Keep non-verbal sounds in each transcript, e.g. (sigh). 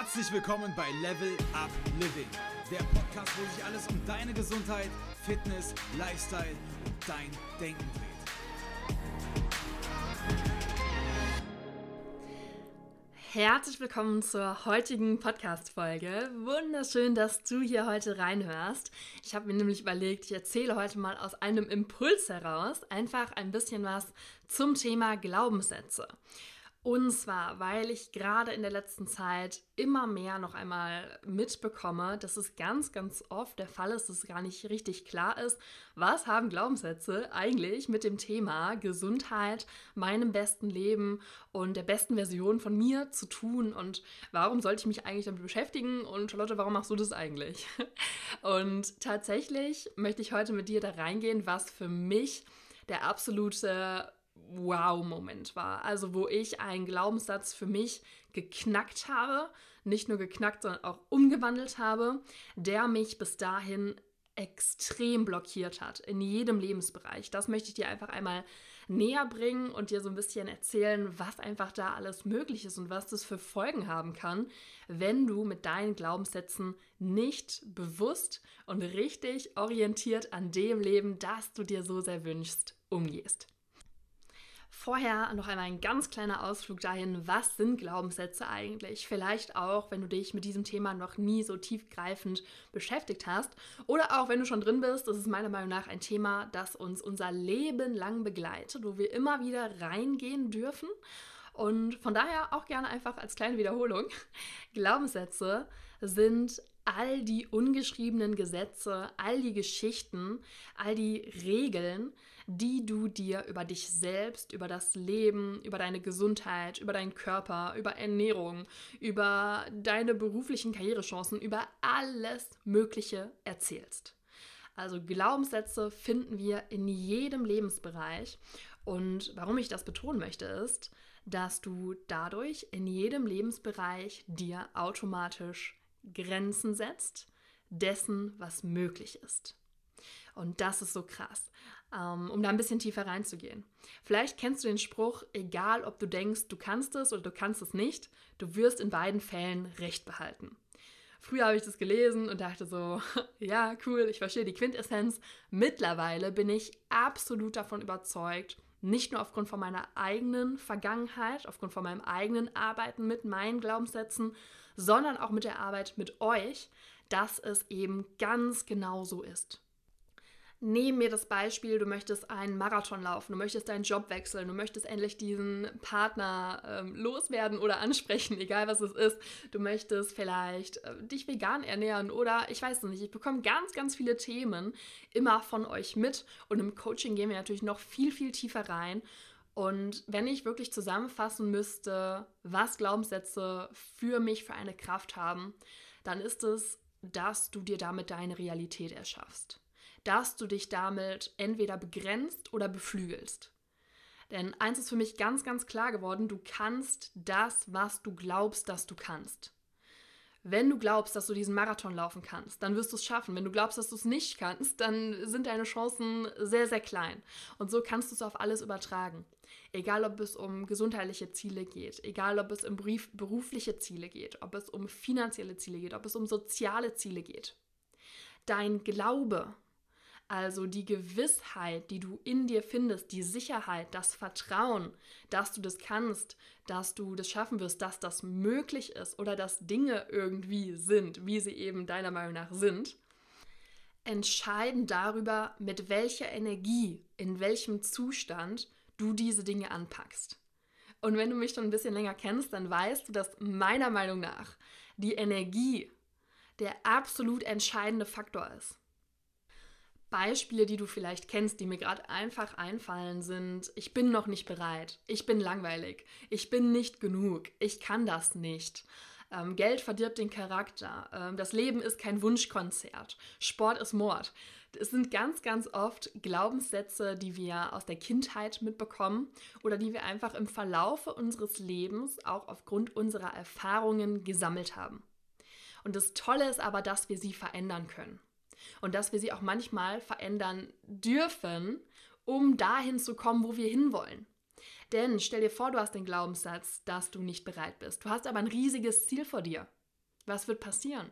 Herzlich willkommen bei Level Up Living, der Podcast, wo sich alles um deine Gesundheit, Fitness, Lifestyle und dein Denken dreht. Herzlich willkommen zur heutigen Podcast-Folge. Wunderschön, dass du hier heute reinhörst. Ich habe mir nämlich überlegt, ich erzähle heute mal aus einem Impuls heraus einfach ein bisschen was zum Thema Glaubenssätze. Und zwar, weil ich gerade in der letzten Zeit immer mehr noch einmal mitbekomme, dass es ganz, ganz oft der Fall ist, dass es gar nicht richtig klar ist, was haben Glaubenssätze eigentlich mit dem Thema Gesundheit, meinem besten Leben und der besten Version von mir zu tun und warum sollte ich mich eigentlich damit beschäftigen und Charlotte, warum machst du das eigentlich? (laughs) Und tatsächlich möchte ich heute mit dir da reingehen, was für mich der absolute Wow-Moment war. Also wo ich einen Glaubenssatz für mich geknackt habe, nicht nur geknackt, sondern auch umgewandelt habe, der mich bis dahin extrem blockiert hat in jedem Lebensbereich. Das möchte ich dir einfach einmal näher bringen und dir so ein bisschen erzählen, was einfach da alles möglich ist und was das für Folgen haben kann, wenn du mit deinen Glaubenssätzen nicht bewusst und richtig orientiert an dem Leben, das du dir so sehr wünschst, umgehst. Vorher noch einmal ein ganz kleiner Ausflug dahin, was sind Glaubenssätze eigentlich? Vielleicht auch, wenn du dich mit diesem Thema noch nie so tiefgreifend beschäftigt hast oder auch wenn du schon drin bist, das ist meiner Meinung nach ein Thema, das uns unser Leben lang begleitet, wo wir immer wieder reingehen dürfen. Und von daher auch gerne einfach als kleine Wiederholung. (laughs) Glaubenssätze sind all die ungeschriebenen Gesetze, all die Geschichten, all die Regeln, die du dir über dich selbst, über das Leben, über deine Gesundheit, über deinen Körper, über Ernährung, über deine beruflichen Karrierechancen, über alles Mögliche erzählst. Also Glaubenssätze finden wir in jedem Lebensbereich. Und warum ich das betonen möchte, ist, dass du dadurch in jedem Lebensbereich dir automatisch Grenzen setzt dessen, was möglich ist. Und das ist so krass, ähm, um da ein bisschen tiefer reinzugehen. Vielleicht kennst du den Spruch, egal ob du denkst, du kannst es oder du kannst es nicht, du wirst in beiden Fällen Recht behalten. Früher habe ich das gelesen und dachte so, (laughs) ja, cool, ich verstehe die Quintessenz. Mittlerweile bin ich absolut davon überzeugt, nicht nur aufgrund von meiner eigenen Vergangenheit, aufgrund von meinem eigenen Arbeiten mit meinen Glaubenssätzen, sondern auch mit der Arbeit mit euch, dass es eben ganz genau so ist. Nehmen mir das Beispiel, du möchtest einen Marathon laufen, du möchtest deinen Job wechseln, du möchtest endlich diesen Partner ähm, loswerden oder ansprechen, (laughs) egal was es ist. Du möchtest vielleicht äh, dich vegan ernähren oder ich weiß es nicht. Ich bekomme ganz, ganz viele Themen immer von euch mit und im Coaching gehen wir natürlich noch viel, viel tiefer rein. Und wenn ich wirklich zusammenfassen müsste, was Glaubenssätze für mich für eine Kraft haben, dann ist es, dass du dir damit deine Realität erschaffst dass du dich damit entweder begrenzt oder beflügelst. Denn eins ist für mich ganz, ganz klar geworden, du kannst das, was du glaubst, dass du kannst. Wenn du glaubst, dass du diesen Marathon laufen kannst, dann wirst du es schaffen. Wenn du glaubst, dass du es nicht kannst, dann sind deine Chancen sehr, sehr klein. Und so kannst du es auf alles übertragen. Egal, ob es um gesundheitliche Ziele geht, egal, ob es um berufliche Ziele geht, ob es um finanzielle Ziele geht, ob es um soziale Ziele geht. Dein Glaube also die Gewissheit, die du in dir findest, die Sicherheit, das Vertrauen, dass du das kannst, dass du das schaffen wirst, dass das möglich ist oder dass Dinge irgendwie sind, wie sie eben deiner Meinung nach sind, entscheiden darüber, mit welcher Energie, in welchem Zustand du diese Dinge anpackst. Und wenn du mich schon ein bisschen länger kennst, dann weißt du, dass meiner Meinung nach die Energie der absolut entscheidende Faktor ist. Beispiele, die du vielleicht kennst, die mir gerade einfach einfallen, sind, ich bin noch nicht bereit, ich bin langweilig, ich bin nicht genug, ich kann das nicht. Ähm, Geld verdirbt den Charakter, ähm, das Leben ist kein Wunschkonzert, Sport ist Mord. Es sind ganz, ganz oft Glaubenssätze, die wir aus der Kindheit mitbekommen oder die wir einfach im Verlaufe unseres Lebens auch aufgrund unserer Erfahrungen gesammelt haben. Und das Tolle ist aber, dass wir sie verändern können und dass wir sie auch manchmal verändern dürfen, um dahin zu kommen, wo wir hinwollen. Denn stell dir vor, du hast den Glaubenssatz, dass du nicht bereit bist. Du hast aber ein riesiges Ziel vor dir. Was wird passieren?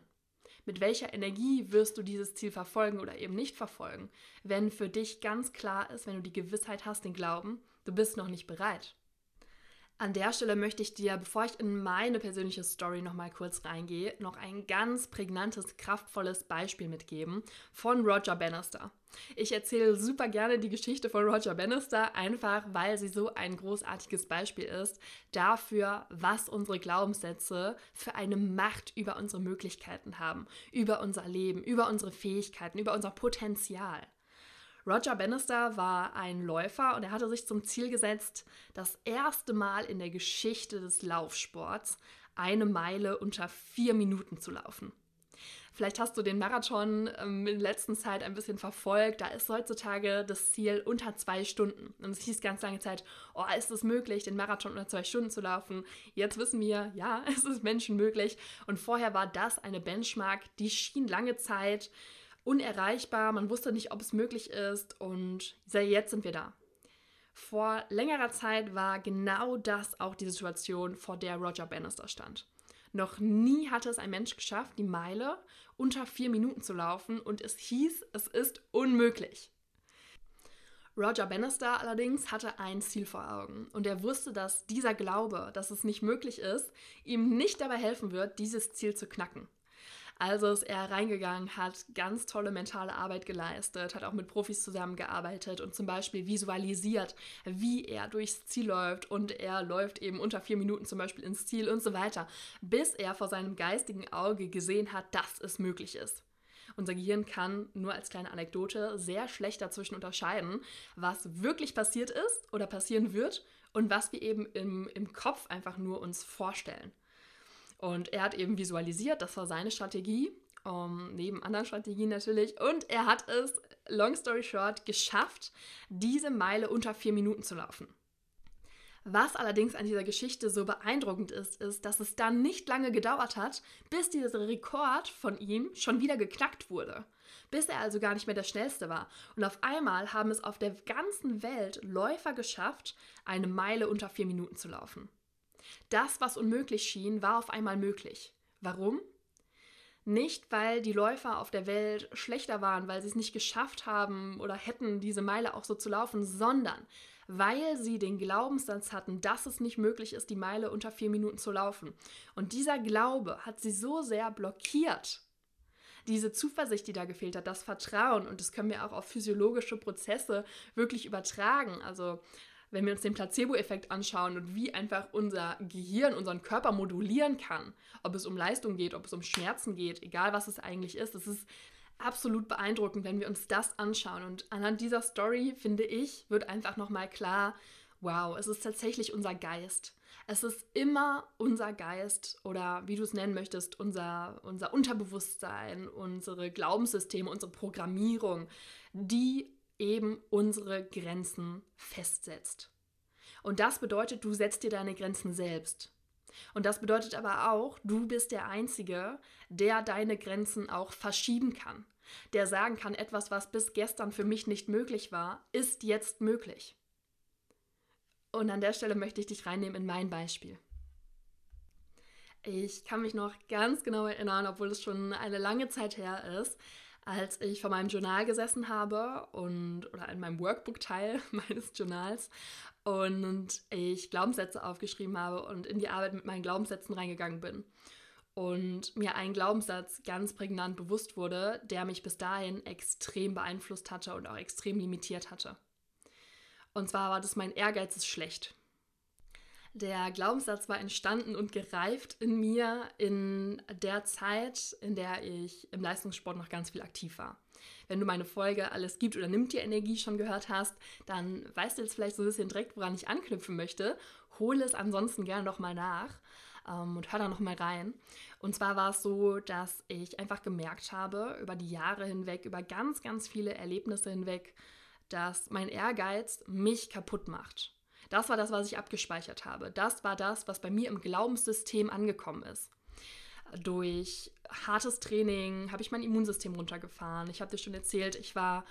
Mit welcher Energie wirst du dieses Ziel verfolgen oder eben nicht verfolgen, wenn für dich ganz klar ist, wenn du die Gewissheit hast, den Glauben, du bist noch nicht bereit? An der Stelle möchte ich dir, bevor ich in meine persönliche Story nochmal kurz reingehe, noch ein ganz prägnantes, kraftvolles Beispiel mitgeben von Roger Bannister. Ich erzähle super gerne die Geschichte von Roger Bannister, einfach weil sie so ein großartiges Beispiel ist dafür, was unsere Glaubenssätze für eine Macht über unsere Möglichkeiten haben, über unser Leben, über unsere Fähigkeiten, über unser Potenzial. Roger Bannister war ein Läufer und er hatte sich zum Ziel gesetzt, das erste Mal in der Geschichte des Laufsports eine Meile unter vier Minuten zu laufen. Vielleicht hast du den Marathon ähm, in der letzten Zeit ein bisschen verfolgt. Da ist heutzutage das Ziel unter zwei Stunden. Und es hieß ganz lange Zeit, oh, ist es möglich, den Marathon unter zwei Stunden zu laufen? Jetzt wissen wir, ja, (laughs) es ist Menschen möglich. Und vorher war das eine Benchmark, die schien lange Zeit unerreichbar, man wusste nicht, ob es möglich ist und jetzt sind wir da. Vor längerer Zeit war genau das auch die Situation, vor der Roger Bannister stand. Noch nie hatte es ein Mensch geschafft, die Meile unter vier Minuten zu laufen und es hieß, es ist unmöglich. Roger Bannister allerdings hatte ein Ziel vor Augen und er wusste, dass dieser Glaube, dass es nicht möglich ist, ihm nicht dabei helfen wird, dieses Ziel zu knacken. Also ist er reingegangen, hat ganz tolle mentale Arbeit geleistet, hat auch mit Profis zusammengearbeitet und zum Beispiel visualisiert, wie er durchs Ziel läuft und er läuft eben unter vier Minuten zum Beispiel ins Ziel und so weiter, bis er vor seinem geistigen Auge gesehen hat, dass es möglich ist. Unser Gehirn kann nur als kleine Anekdote sehr schlecht dazwischen unterscheiden, was wirklich passiert ist oder passieren wird und was wir eben im, im Kopf einfach nur uns vorstellen. Und er hat eben visualisiert, das war seine Strategie, um, ähm, neben anderen Strategien natürlich. Und er hat es, long story short, geschafft, diese Meile unter vier Minuten zu laufen. Was allerdings an dieser Geschichte so beeindruckend ist, ist, dass es dann nicht lange gedauert hat, bis dieser Rekord von ihm schon wieder geknackt wurde. Bis er also gar nicht mehr der Schnellste war. Und auf einmal haben es auf der ganzen Welt Läufer geschafft, eine Meile unter vier Minuten zu laufen. Das, was unmöglich schien, war auf einmal möglich. Warum? Nicht, weil die Läufer auf der Welt schlechter waren, weil sie es nicht geschafft haben oder hätten, diese Meile auch so zu laufen, sondern weil sie den Glaubenssatz hatten, dass es nicht möglich ist, die Meile unter vier Minuten zu laufen. Und dieser Glaube hat sie so sehr blockiert, diese Zuversicht, die da gefehlt hat, das Vertrauen, und das können wir auch auf physiologische Prozesse wirklich übertragen. Also wenn wir uns den Placebo-Effekt anschauen und wie einfach unser Gehirn unseren Körper modulieren kann, ob es um Leistung geht, ob es um Schmerzen geht, egal was es eigentlich ist, es ist absolut beeindruckend, wenn wir uns das anschauen. Und anhand dieser Story, finde ich, wird einfach nochmal klar, wow, es ist tatsächlich unser Geist. Es ist immer unser Geist oder wie du es nennen möchtest, unser, unser Unterbewusstsein, unsere Glaubenssysteme, unsere Programmierung, die eben unsere Grenzen festsetzt. Und das bedeutet, du setzt dir deine Grenzen selbst. Und das bedeutet aber auch, du bist der Einzige, der deine Grenzen auch verschieben kann. Der sagen kann, etwas, was bis gestern für mich nicht möglich war, ist jetzt möglich. Und an der Stelle möchte ich dich reinnehmen in mein Beispiel. Ich kann mich noch ganz genau erinnern, obwohl es schon eine lange Zeit her ist, als ich vor meinem Journal gesessen habe und oder in meinem Workbook-Teil (laughs) meines Journals und ich Glaubenssätze aufgeschrieben habe und in die Arbeit mit meinen Glaubenssätzen reingegangen bin. Und mir ein Glaubenssatz ganz prägnant bewusst wurde, der mich bis dahin extrem beeinflusst hatte und auch extrem limitiert hatte. Und zwar war das, mein Ehrgeiz ist schlecht. Der Glaubenssatz war entstanden und gereift in mir in der Zeit, in der ich im Leistungssport noch ganz viel aktiv war. Wenn du meine Folge Alles gibt oder nimmt dir Energie schon gehört hast, dann weißt du jetzt vielleicht so ein bisschen direkt, woran ich anknüpfen möchte. Hole es ansonsten gerne nochmal nach ähm, und hör da nochmal rein. Und zwar war es so, dass ich einfach gemerkt habe, über die Jahre hinweg, über ganz, ganz viele Erlebnisse hinweg, dass mein Ehrgeiz mich kaputt macht das war das, was ich abgespeichert habe. Das war das, was bei mir im Glaubenssystem angekommen ist. Durch hartes Training habe ich mein Immunsystem runtergefahren. Ich habe dir schon erzählt, ich war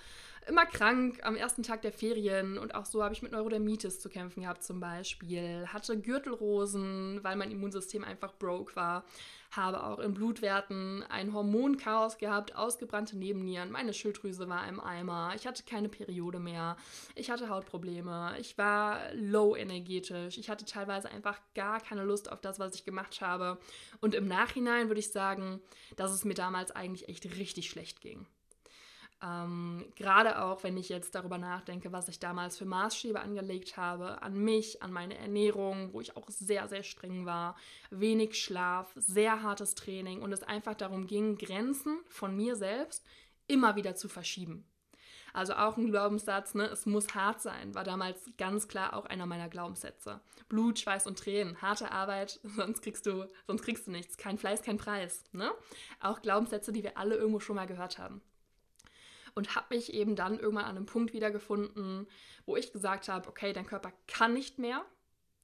immer krank am ersten Tag der Ferien und auch so habe ich mit Neurodermitis zu kämpfen gehabt zum Beispiel. Hatte Gürtelrosen, weil mein Immunsystem einfach broke war. Habe auch in Blutwerten ein Hormonchaos gehabt, ausgebrannte Nebennieren, meine Schilddrüse war im Eimer, ich hatte keine Periode mehr, ich hatte Hautprobleme, ich war low energetisch, ich hatte teilweise einfach gar keine Lust auf das, was ich gemacht habe. Und im Nachhinein würde ich sagen, dass es mir damals eigentlich echt richtig schlecht ging. Ähm, Gerade auch, wenn ich jetzt darüber nachdenke, was ich damals für Maßstäbe angelegt habe, an mich, an meine Ernährung, wo ich auch sehr, sehr streng war, wenig Schlaf, sehr hartes Training und es einfach darum ging, Grenzen von mir selbst immer wieder zu verschieben. Also auch ein Glaubenssatz, ne, es muss hart sein, war damals ganz klar auch einer meiner Glaubenssätze. Blut, Schweiß und Tränen, harte Arbeit, (laughs) sonst kriegst du, sonst kriegst du nichts, kein Fleiß, kein Preis. Ne? Auch Glaubenssätze, die wir alle irgendwo schon mal gehört haben und habe mich eben dann irgendwann an einem Punkt wiedergefunden, wo ich gesagt habe, okay, dein Körper kann nicht mehr.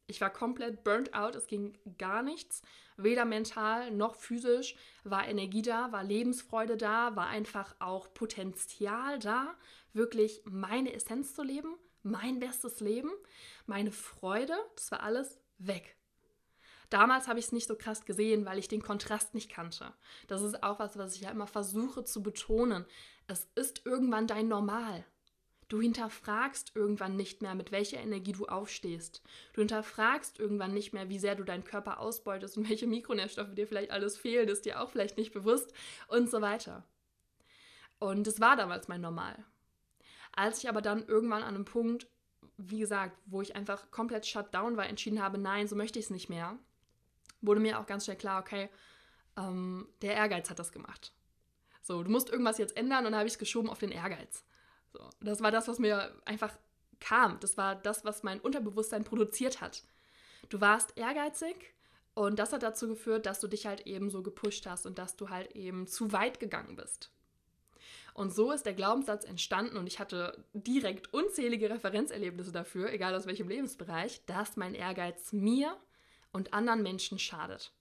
Ich war komplett burnt out, es ging gar nichts, weder mental noch physisch, war Energie da, war Lebensfreude da, war einfach auch Potenzial da, wirklich meine Essenz zu leben, mein bestes Leben, meine Freude, das war alles weg. Damals habe ich es nicht so krass gesehen, weil ich den Kontrast nicht kannte. Das ist auch was, was ich ja immer versuche zu betonen. Es ist irgendwann dein Normal. Du hinterfragst irgendwann nicht mehr, mit welcher Energie du aufstehst. Du hinterfragst irgendwann nicht mehr, wie sehr du deinen Körper ausbeutest und (laughs) welche Mikronährstoffe dir vielleicht alles fehlen, ist dir auch vielleicht nicht bewusst und so weiter. Und es war damals mein Normal. Als ich aber dann irgendwann an einem Punkt, wie gesagt, wo ich einfach komplett shut down war, entschieden habe, nein, so möchte ich es nicht mehr, wurde mir auch ganz schnell klar, okay, ähm, der Ehrgeiz hat das gemacht. So, du musst irgendwas jetzt ändern und dann habe ich es geschoben auf den Ehrgeiz. So, das war das, was mir einfach kam. Das war das, was mein Unterbewusstsein produziert hat. Du warst ehrgeizig und das hat dazu geführt, dass du dich halt eben so gepusht hast und dass du halt eben zu weit gegangen bist. Und so ist der Glaubenssatz entstanden und ich hatte direkt unzählige Referenzerlebnisse dafür, egal aus welchem Lebensbereich, dass mein Ehrgeiz mir und anderen Menschen schadet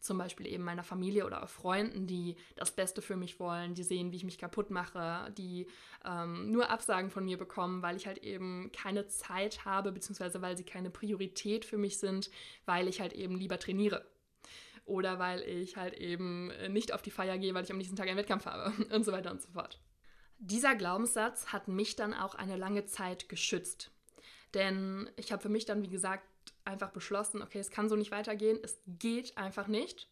zum Beispiel eben meiner Familie oder auch Freunden, die das Beste für mich wollen, die sehen, wie ich mich kaputt mache, die ähm, nur Absagen von mir bekommen, weil ich halt eben keine Zeit habe, beziehungsweise weil sie keine Priorität für mich sind, weil ich halt eben lieber trainiere. Oder weil ich halt eben nicht auf die Feier gehe, weil ich am nächsten Tag einen Wettkampf habe (laughs) und so weiter und so fort. Dieser Glaubenssatz hat mich dann auch eine lange Zeit geschützt. Denn ich habe für mich dann, wie gesagt, einfach beschlossen, okay, es kann so nicht weitergehen, es geht einfach nicht.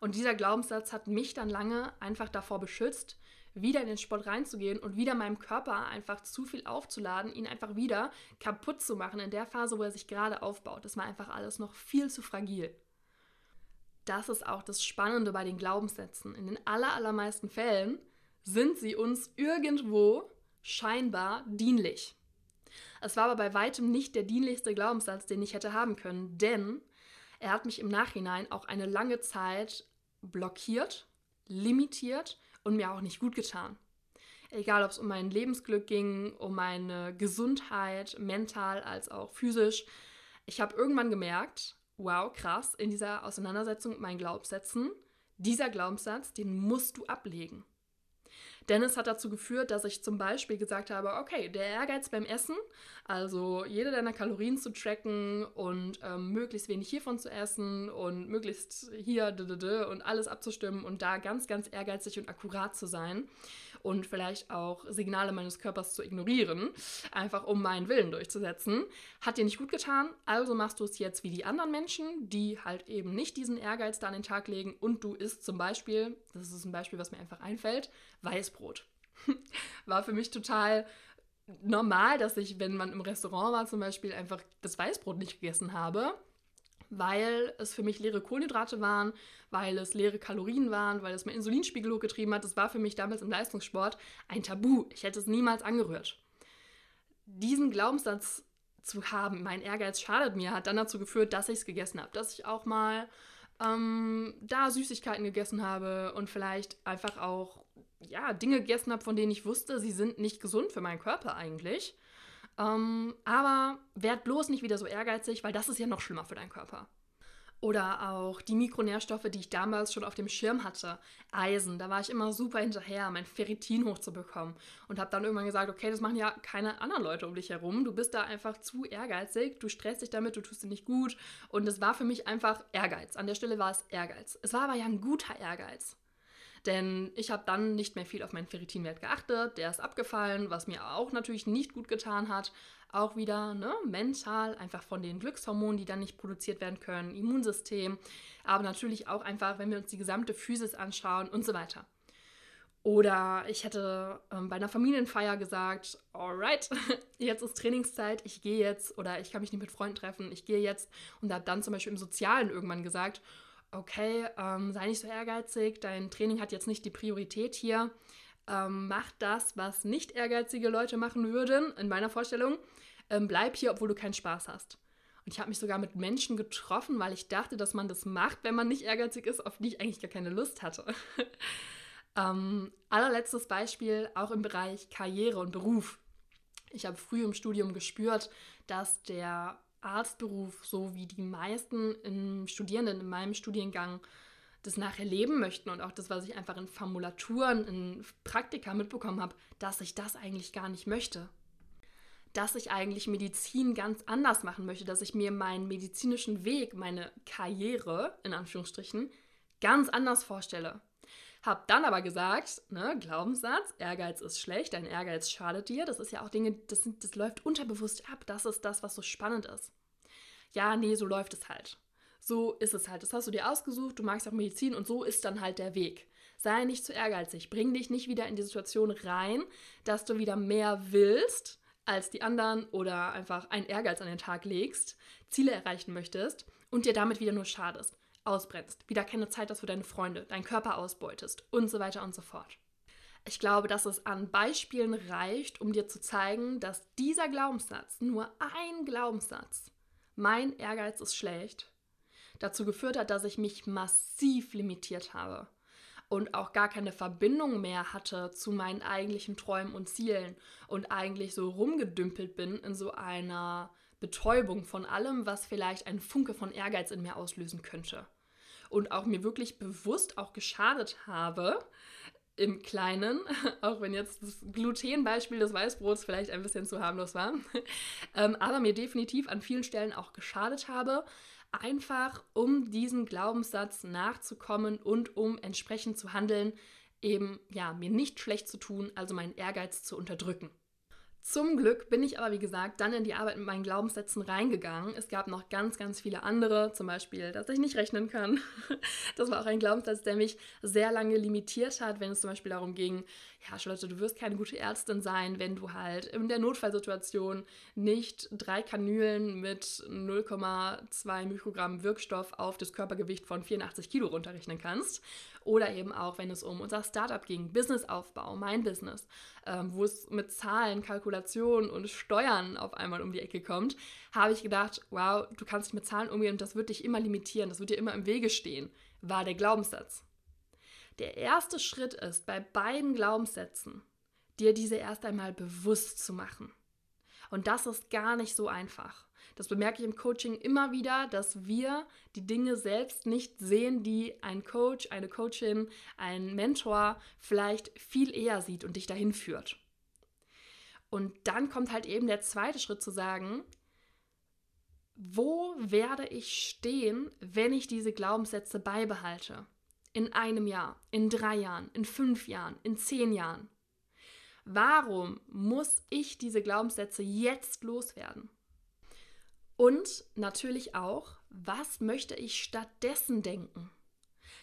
Und dieser Glaubenssatz hat mich dann lange einfach davor beschützt, wieder in den Sport reinzugehen und wieder meinem Körper einfach zu viel aufzuladen, ihn einfach wieder kaputt zu machen in der Phase, wo er sich gerade aufbaut. Das war einfach alles noch viel zu fragil. Das ist auch das Spannende bei den Glaubenssätzen. In den allermeisten Fällen sind sie uns irgendwo scheinbar dienlich. Es war aber bei weitem nicht der dienlichste Glaubenssatz, den ich hätte haben können, denn er hat mich im Nachhinein auch eine lange Zeit blockiert, limitiert und mir auch nicht gut getan. Egal, ob es um mein Lebensglück ging, um meine Gesundheit, mental als auch physisch. Ich habe irgendwann gemerkt, wow, krass, in dieser Auseinandersetzung mit meinen Glaubenssätzen, dieser Glaubenssatz, den musst du ablegen. Denn es hat dazu geführt, dass ich zum Beispiel gesagt habe, okay, der Ehrgeiz beim Essen, also jede deiner Kalorien zu tracken und ähm, möglichst wenig hiervon zu essen und möglichst hier und alles abzustimmen und da ganz, ganz ehrgeizig und akkurat zu sein und vielleicht auch Signale meines Körpers zu ignorieren, einfach um meinen Willen durchzusetzen, hat dir nicht gut getan. Also machst du es jetzt wie die anderen Menschen, die halt eben nicht diesen Ehrgeiz da an den Tag legen und du isst zum Beispiel, das ist ein Beispiel, was mir einfach einfällt, Weißbrot. (laughs) War für mich total normal, dass ich, wenn man im Restaurant war zum Beispiel, einfach das Weißbrot nicht gegessen habe weil es für mich leere Kohlenhydrate waren, weil es leere Kalorien waren, weil es mein Insulinspiegel hochgetrieben hat. Das war für mich damals im Leistungssport ein Tabu. Ich hätte es niemals angerührt. Diesen Glaubenssatz zu haben, mein Ehrgeiz schadet mir, hat dann dazu geführt, dass ich es gegessen habe. Dass ich auch mal ähm, da Süßigkeiten gegessen habe und vielleicht einfach auch ja, Dinge gegessen habe, von denen ich wusste, sie sind nicht gesund für meinen Körper eigentlich. Ähm, aber werd bloß nicht wieder so ehrgeizig, weil das ist ja noch schlimmer für deinen Körper. Oder auch die Mikronährstoffe, die ich damals schon auf dem Schirm hatte. Eisen, da war ich immer super hinterher, mein Ferritin hochzubekommen. Und habe dann irgendwann gesagt, okay, das machen ja keine anderen Leute um dich herum. Du bist da einfach zu ehrgeizig, du stresst dich damit, du tust dir nicht gut. Und es war für mich einfach Ehrgeiz. An der Stelle war es Ehrgeiz. Es war aber ja ein guter Ehrgeiz. Denn ich habe dann nicht mehr viel auf meinen Ferritinwert geachtet. Der ist abgefallen, was mir auch natürlich nicht gut getan hat auch wieder ne, mental, einfach von den Glückshormonen, die dann nicht produziert werden können, Immunsystem, aber natürlich auch einfach, wenn wir uns die gesamte Physis anschauen und so weiter. Oder ich hätte ähm, bei einer Familienfeier gesagt, alright, (laughs) jetzt ist Trainingszeit, ich gehe jetzt oder ich kann mich nicht mit Freunden treffen, ich gehe jetzt und habe dann zum Beispiel im Sozialen irgendwann gesagt, okay, ähm, sei nicht so ehrgeizig, dein Training hat jetzt nicht die Priorität hier, ähm, mach das, was nicht ehrgeizige Leute machen würden, in meiner Vorstellung, ähm, bleib hier, obwohl du keinen Spaß hast. Und ich habe mich sogar mit Menschen getroffen, weil ich dachte, dass man das macht, wenn man nicht ehrgeizig ist, auf die ich eigentlich gar keine Lust hatte. (laughs) ähm, allerletztes Beispiel, auch im Bereich Karriere und Beruf. Ich habe früh im Studium gespürt, dass der Arztberuf, so wie die meisten Studierenden in meinem Studiengang das nachher leben möchten und auch das, was ich einfach in Formulaturen, in Praktika mitbekommen habe, dass ich das eigentlich gar nicht möchte dass ich eigentlich Medizin ganz anders machen möchte, dass ich mir meinen medizinischen Weg, meine Karriere in Anführungsstrichen, ganz anders vorstelle. Hab dann aber gesagt, ne, Glaubenssatz, Ehrgeiz ist schlecht, dein Ehrgeiz schadet dir. Das ist ja auch Dinge, das, sind, das läuft unterbewusst ab. Das ist das, was so spannend ist. Ja, nee, so läuft es halt. So ist es halt. Das hast du dir ausgesucht, du magst auch Medizin und so ist dann halt der Weg. Sei nicht zu ehrgeizig. Bring dich nicht wieder in die Situation rein, dass du wieder mehr willst, als die anderen oder einfach einen Ehrgeiz an den Tag legst, Ziele erreichen möchtest und dir damit wieder nur schadest, ausbrennst, wieder keine Zeit hast für deine Freunde, deinen Körper ausbeutest und so weiter und so fort. Ich glaube, dass es an Beispielen reicht, um dir zu zeigen, dass dieser Glaubenssatz, nur ein Glaubenssatz, mein Ehrgeiz ist schlecht, dazu geführt hat, dass ich mich massiv limitiert habe und auch gar keine Verbindung mehr hatte zu meinen eigentlichen Träumen und Zielen und eigentlich so rumgedümpelt bin in so einer Betäubung von allem, was vielleicht ein Funke von Ehrgeiz in mir auslösen könnte. Und auch mir wirklich bewusst auch geschadet habe, im Kleinen, (laughs) auch wenn jetzt das Glutenbeispiel des Weißbrots vielleicht ein bisschen zu harmlos war, (laughs) ähm, aber mir definitiv an vielen Stellen auch geschadet habe, einfach um diesem Glaubenssatz nachzukommen und um entsprechend zu handeln, eben ja, mir nicht schlecht zu tun, also meinen Ehrgeiz zu unterdrücken. Zum Glück bin ich aber, wie gesagt, dann in die Arbeit mit meinen Glaubenssätzen reingegangen. Es gab noch ganz, ganz viele andere, zum Beispiel, dass ich nicht rechnen kann. (laughs) Das war auch ein Glaubenssatz, der mich sehr lange limitiert hat, wenn es zum Beispiel darum ging, ja, Charlotte, du wirst keine gute Ärztin sein, wenn du halt in der Notfallsituation nicht drei Kanülen mit 0,2 Mikrogramm Wirkstoff auf das Körpergewicht von 84 Kilo runterrechnen kannst. Oder eben auch, wenn es um unser Startup ging, Businessaufbau, mein Business, ähm, wo es mit Zahlen, Kalkulationen und Steuern auf einmal um die Ecke kommt, habe ich gedacht, wow, du kannst nicht mit Zahlen umgehen und das wird dich immer limitieren, das wird dir immer im Wege stehen, war der Glaubenssatz. Der erste Schritt ist, bei beiden Glaubenssätzen, dir diese erst einmal bewusst zu machen. Und das ist gar nicht so einfach. Das bemerke ich im Coaching immer wieder, dass wir die Dinge selbst nicht sehen, die ein Coach, eine Coachin, ein Mentor vielleicht viel eher sieht und dich dahin führt. Und dann kommt halt eben der zweite Schritt zu sagen, wo werde ich stehen, wenn ich diese Glaubenssätze beibehalte? In einem Jahr, in drei Jahren, in fünf Jahren, in zehn Jahren? Warum muss ich diese Glaubenssätze jetzt loswerden? Und natürlich auch, was möchte ich stattdessen denken?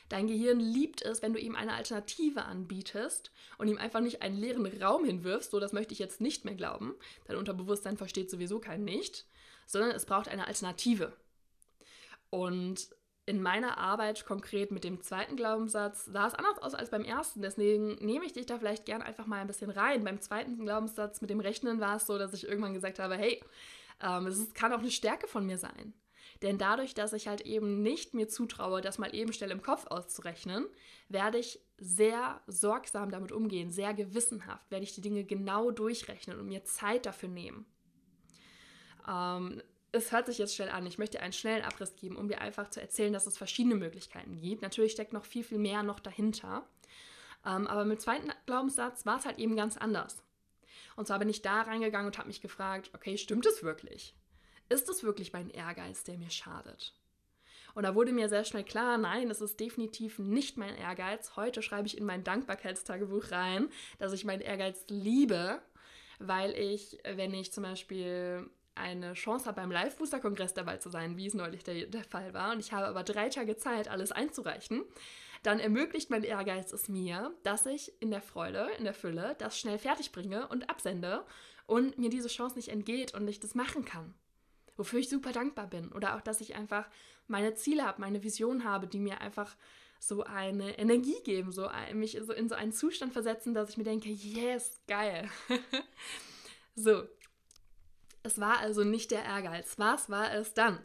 Dein Gehirn liebt es, wenn du ihm eine Alternative anbietest und ihm einfach nicht einen leeren Raum hinwirfst, so das möchte ich jetzt nicht mehr glauben. Dein Unterbewusstsein versteht sowieso kein Nicht, sondern es braucht eine Alternative. Und in meiner Arbeit konkret mit dem zweiten Glaubenssatz sah es anders aus als beim ersten. Deswegen nehme ich dich da vielleicht gern einfach mal ein bisschen rein. Beim zweiten Glaubenssatz mit dem Rechnen war es so, dass ich irgendwann gesagt habe, hey, ähm, es ist, kann auch eine Stärke von mir sein. Denn dadurch, dass ich halt eben nicht mir zutraue, das mal eben schnell im Kopf auszurechnen, werde ich sehr sorgsam damit umgehen, sehr gewissenhaft, werde ich die Dinge genau durchrechnen und mir Zeit dafür nehmen. Ähm, es hört sich jetzt schnell an. Ich möchte einen schnellen Abriss geben, um dir einfach zu erzählen, dass es verschiedene Möglichkeiten gibt. Natürlich steckt noch viel, viel mehr noch dahinter. Ähm, aber mit dem zweiten Glaubenssatz war es halt eben ganz anders. Und zwar bin ich da reingegangen und habe mich gefragt, okay, stimmt es wirklich? Ist es wirklich mein Ehrgeiz, der mir schadet? Und da wurde mir sehr schnell klar, nein, es ist definitiv nicht mein Ehrgeiz. Heute schreibe ich in mein Dankbarkeitstagebuch rein, dass ich meinen Ehrgeiz liebe, weil ich, wenn ich zum Beispiel eine Chance habe, beim Live-Booster-Kongress dabei zu sein, wie es neulich der, der Fall war, und ich habe aber drei Tage Zeit, alles einzureichen, dann ermöglicht mein Ehrgeiz es mir, dass ich in der Freude, in der Fülle, das schnell fertig bringe und absende und mir diese Chance nicht entgeht und ich das machen kann. Wofür ich super dankbar bin. Oder auch, dass ich einfach meine Ziele habe, meine Vision habe, die mir einfach so eine Energie geben, so mich so in so einen Zustand versetzen, dass ich mir denke, yes, geil. (laughs) so. Es war also nicht der Ehrgeiz. Was war es dann?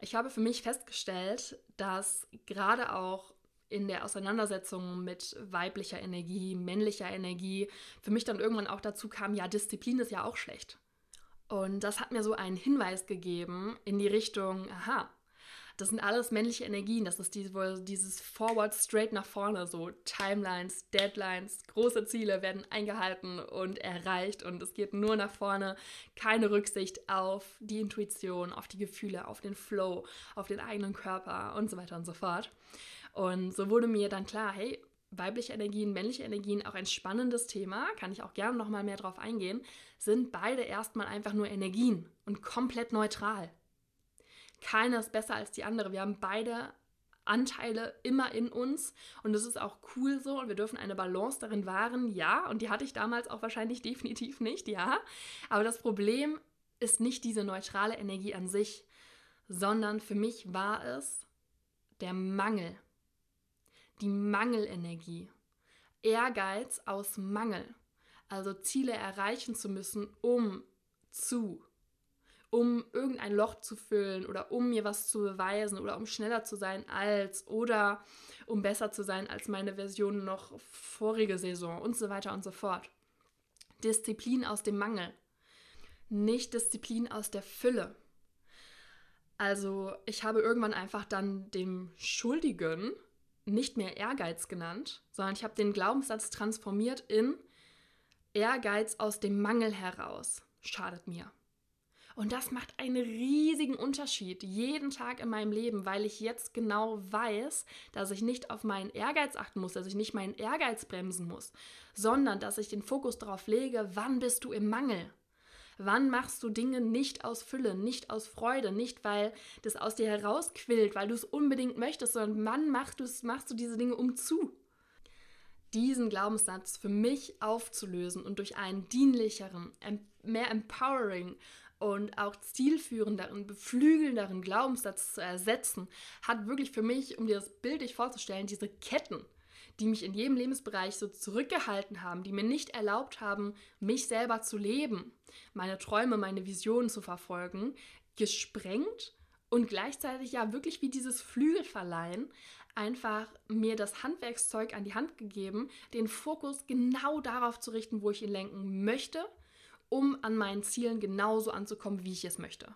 Ich habe für mich festgestellt, dass gerade auch in der Auseinandersetzung mit weiblicher Energie, männlicher Energie, für mich dann irgendwann auch dazu kam, ja, Disziplin ist ja auch schlecht. Und das hat mir so einen Hinweis gegeben in die Richtung, aha, das sind alles männliche Energien, das ist dieses Forward straight nach vorne, so Timelines, Deadlines, große Ziele werden eingehalten und erreicht und es geht nur nach vorne, keine Rücksicht auf die Intuition, auf die Gefühle, auf den Flow, auf den eigenen Körper und so weiter und so fort. Und so wurde mir dann klar, hey, weibliche Energien, männliche Energien, auch ein spannendes Thema, kann ich auch gerne nochmal mehr drauf eingehen, sind beide erstmal einfach nur Energien und komplett neutral. Keine ist besser als die andere. Wir haben beide Anteile immer in uns und das ist auch cool so und wir dürfen eine Balance darin wahren, ja, und die hatte ich damals auch wahrscheinlich (laughs) definitiv nicht, ja, aber das Problem ist nicht diese neutrale Energie an sich, sondern für mich war es der Mangel die Mangelenergie. Ehrgeiz aus Mangel, also Ziele erreichen zu müssen, um zu, um irgendein Loch zu füllen oder um mir was zu beweisen oder um schneller zu sein als oder um besser zu sein als meine Version noch vorige Saison und so weiter und so fort. Disziplin aus dem Mangel, nicht Disziplin aus der Fülle. Also ich habe irgendwann einfach dann dem Schuldigen nicht mehr Ehrgeiz genannt, sondern ich habe den Glaubenssatz transformiert in Ehrgeiz aus dem Mangel heraus schadet mir. Und das macht einen riesigen Unterschied jeden Tag in meinem Leben, weil ich jetzt genau weiß, dass ich nicht auf meinen Ehrgeiz achten muss, dass ich nicht meinen Ehrgeiz bremsen muss, sondern dass ich den Fokus darauf lege, wann bist du im Mangel? Wann machst du Dinge nicht aus Fülle, nicht aus Freude, nicht weil das aus dir herausquillt, weil du es unbedingt möchtest, sondern wann machst, machst du diese Dinge um zu? Diesen Glaubenssatz für mich aufzulösen und durch einen dienlicheren, mehr empowering und auch zielführenderen, beflügelnderen Glaubenssatz zu ersetzen, hat wirklich für mich, um dir das bildlich vorzustellen, diese Ketten, die mich in jedem Lebensbereich so zurückgehalten haben, die mir nicht erlaubt haben, mich selber zu leben, meine Träume, meine Visionen zu verfolgen, gesprengt und gleichzeitig ja wirklich wie dieses Flügelverleihen einfach mir das Handwerkszeug an die Hand gegeben, den Fokus genau darauf zu richten, wo ich ihn lenken möchte, um an meinen Zielen genauso anzukommen, wie ich es möchte.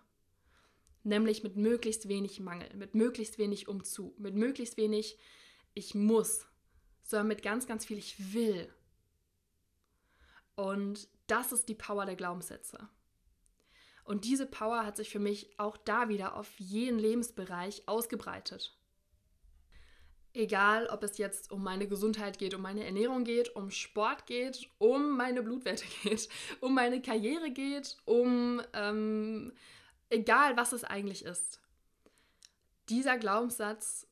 Nämlich mit möglichst wenig Mangel, mit möglichst wenig Umzu, mit möglichst wenig ich muss, sondern mit ganz, ganz viel ich will. Und das ist die Power der Glaubenssätze. Und diese Power hat sich für mich auch da wieder auf jeden Lebensbereich ausgebreitet. Egal, ob es jetzt um meine Gesundheit geht, um meine Ernährung geht, um Sport geht, um meine Blutwerte (laughs) geht, um meine Karriere geht, um ähm, egal, was es eigentlich ist. Dieser Glaubenssatz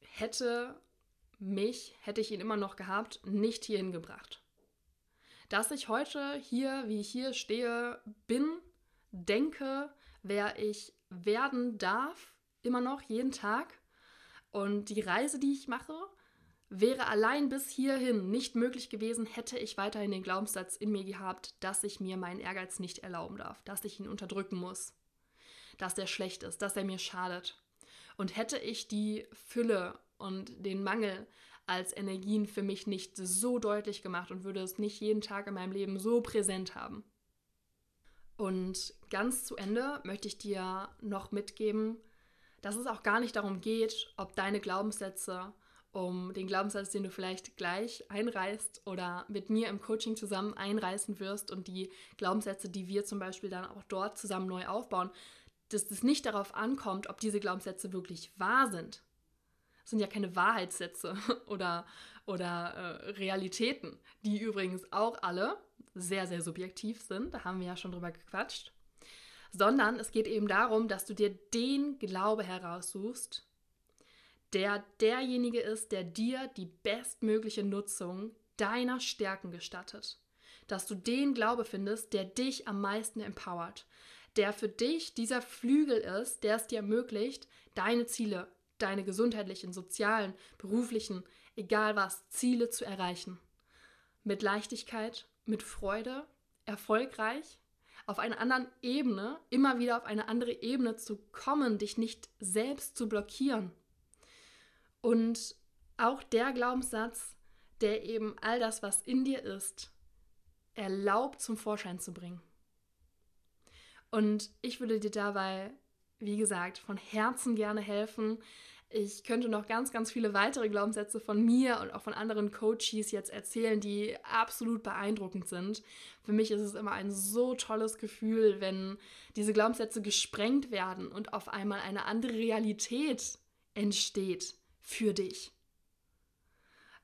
hätte mich, hätte ich ihn immer noch gehabt, nicht hierhin gebracht. Dass ich heute hier, wie ich hier stehe, bin, denke, wer ich werden darf, immer noch jeden Tag. Und die Reise, die ich mache, wäre allein bis hierhin nicht möglich gewesen, hätte ich weiterhin den Glaubenssatz in mir gehabt, dass ich mir meinen Ehrgeiz nicht erlauben darf, dass ich ihn unterdrücken muss, dass der schlecht ist, dass er mir schadet. Und hätte ich die Fülle und den Mangel als Energien für mich nicht so deutlich gemacht und würde es nicht jeden Tag in meinem Leben so präsent haben. Und ganz zu Ende möchte ich dir noch mitgeben, dass es auch gar nicht darum geht, ob deine Glaubenssätze, um den Glaubenssatz, den du vielleicht gleich einreißt oder mit mir im Coaching zusammen einreißen wirst und die Glaubenssätze, die wir zum Beispiel dann auch dort zusammen neu aufbauen, dass es nicht darauf ankommt, ob diese Glaubenssätze wirklich wahr sind. Sind ja keine Wahrheitssätze (laughs) oder, oder äh, Realitäten, die übrigens auch alle sehr, sehr subjektiv sind. Da haben wir ja schon drüber gequatscht sondern es geht eben darum, dass du dir den Glaube heraussuchst, der derjenige ist, der dir die bestmögliche Nutzung deiner Stärken gestattet. Dass du den Glaube findest, der dich am meisten empowert, der für dich dieser Flügel ist, der es dir ermöglicht, deine Ziele, deine gesundheitlichen, sozialen, beruflichen, egal was, Ziele zu erreichen. Mit Leichtigkeit, mit Freude, erfolgreich auf einer anderen Ebene, immer wieder auf eine andere Ebene zu kommen, dich nicht selbst zu blockieren. Und auch der Glaubenssatz, der eben all das, was in dir ist, erlaubt zum Vorschein zu bringen. Und ich würde dir dabei, wie gesagt, von Herzen gerne helfen, ich könnte noch ganz, ganz viele weitere Glaubenssätze von mir und auch von anderen Coaches jetzt erzählen, die absolut beeindruckend sind. Für mich ist es immer ein so tolles Gefühl, wenn diese Glaubenssätze gesprengt werden und auf einmal eine andere Realität entsteht für dich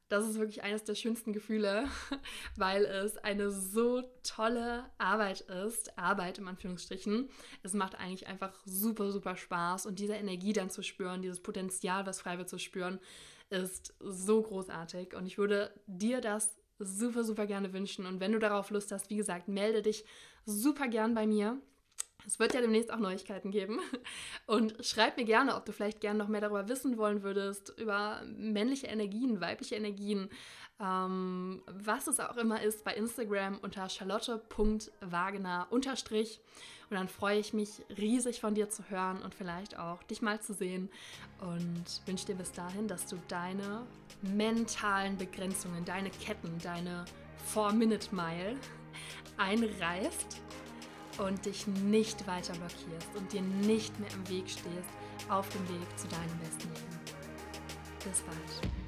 das ist wirklich eines der schönsten Gefühle, (laughs) weil es eine so tolle Arbeit ist. Arbeit im Anführungsstrichen. Es macht eigentlich einfach super, super Spaß und diese Energie dann zu spüren, dieses Potenzial, was frei wird zu spüren, ist so großartig. Und ich würde dir das super, super gerne wünschen. Und wenn du darauf Lust hast, wie gesagt, melde dich super gern bei mir. Es wird ja demnächst auch Neuigkeiten geben. Und schreib mir gerne, ob du vielleicht gerne noch mehr darüber wissen wollen würdest, über männliche Energien, weibliche Energien, ähm, was es auch immer ist, bei Instagram unter charlotte.wagener Und dann freue ich mich riesig von dir zu hören und vielleicht auch dich mal zu sehen. Und wünsche dir bis dahin, dass du deine mentalen Begrenzungen, deine Ketten, deine 4-Minute-Mile einreißt und dich nicht weiter blockierst und dir nicht mehr im Weg stehst auf dem Weg zu deinem besten Leben. Bis bald.